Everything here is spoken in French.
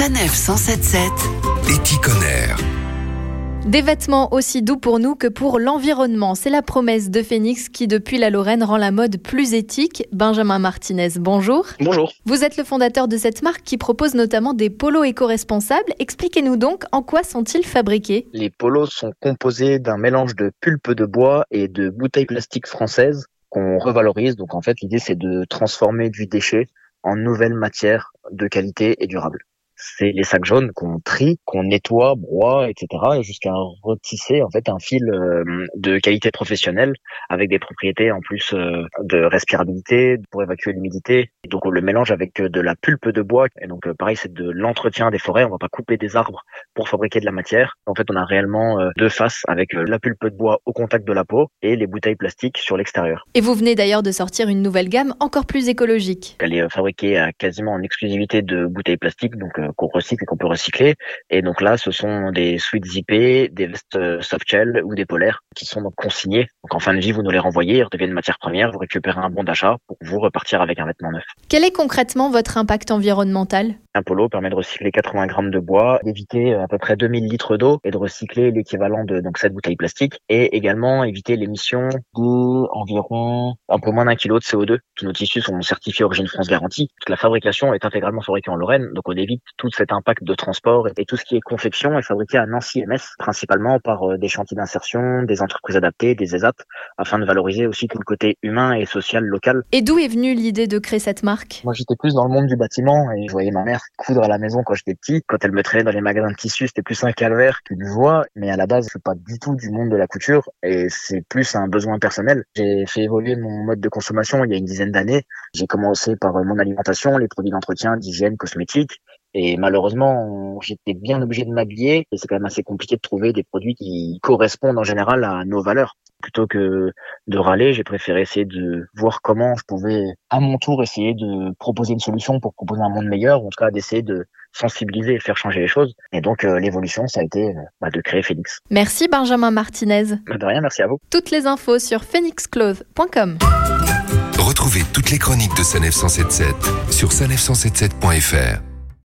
Sanef 177 Éticonner. Des vêtements aussi doux pour nous que pour l'environnement. C'est la promesse de Phoenix qui, depuis la Lorraine, rend la mode plus éthique. Benjamin Martinez, bonjour. Bonjour. Vous êtes le fondateur de cette marque qui propose notamment des polos éco-responsables. Expliquez-nous donc en quoi sont-ils fabriqués Les polos sont composés d'un mélange de pulpe de bois et de bouteilles plastiques françaises qu'on revalorise. Donc en fait, l'idée c'est de transformer du déchet en nouvelle matière de qualité et durable c'est les sacs jaunes qu'on trie, qu'on nettoie, broie, etc. et jusqu'à retisser en fait un fil euh, de qualité professionnelle avec des propriétés en plus euh, de respirabilité pour évacuer l'humidité. Donc on le mélange avec euh, de la pulpe de bois et donc pareil c'est de l'entretien des forêts. On va pas couper des arbres pour fabriquer de la matière. En fait on a réellement deux faces avec la pulpe de bois au contact de la peau et les bouteilles plastiques sur l'extérieur. Et vous venez d'ailleurs de sortir une nouvelle gamme encore plus écologique. Elle est fabriquée quasiment en exclusivité de bouteilles plastiques donc qu'on recycle et qu'on peut recycler. Et donc là, ce sont des suites zippées, des vestes euh, softshell ou des polaires qui sont donc consignés. Donc en fin de vie, vous nous les renvoyez, ils redeviennent matière première, vous récupérez un bon d'achat pour vous repartir avec un vêtement neuf. Quel est concrètement votre impact environnemental? Un polo permet de recycler 80 grammes de bois, d'éviter euh, à peu près 2000 litres d'eau et de recycler l'équivalent de donc cette bouteille plastique et également éviter l'émission d'environ un peu moins d'un kilo de CO2. Tous nos tissus sont certifiés Origine France Garantie. La fabrication est intégralement fabriquée en Lorraine, donc on évite toute cette impact de transport et tout ce qui est confection est fabriqué à Nancy MS, principalement par euh, des chantiers d'insertion, des entreprises adaptées, des ESAP, afin de valoriser aussi tout le côté humain et social local. Et d'où est venue l'idée de créer cette marque? Moi, j'étais plus dans le monde du bâtiment et je voyais ma mère coudre à la maison quand j'étais petit. Quand elle me traînait dans les magasins de tissus, c'était plus un calvaire qu'une joie. Mais à la base, je suis pas du tout du monde de la couture et c'est plus un besoin personnel. J'ai fait évoluer mon mode de consommation il y a une dizaine d'années. J'ai commencé par mon alimentation, les produits d'entretien, d'hygiène, cosmétiques. Et malheureusement, j'étais bien obligé de m'habiller et c'est quand même assez compliqué de trouver des produits qui correspondent en général à nos valeurs. Plutôt que de râler, j'ai préféré essayer de voir comment je pouvais à mon tour essayer de proposer une solution pour proposer un monde meilleur, ou en tout cas d'essayer de sensibiliser et faire changer les choses. Et donc euh, l'évolution, ça a été euh, bah, de créer Phoenix. Merci Benjamin Martinez. Bah, de rien, merci à vous. Toutes les infos sur phoenixclothes.com. Retrouvez toutes les chroniques de Sanef 177 sur sanef177.fr.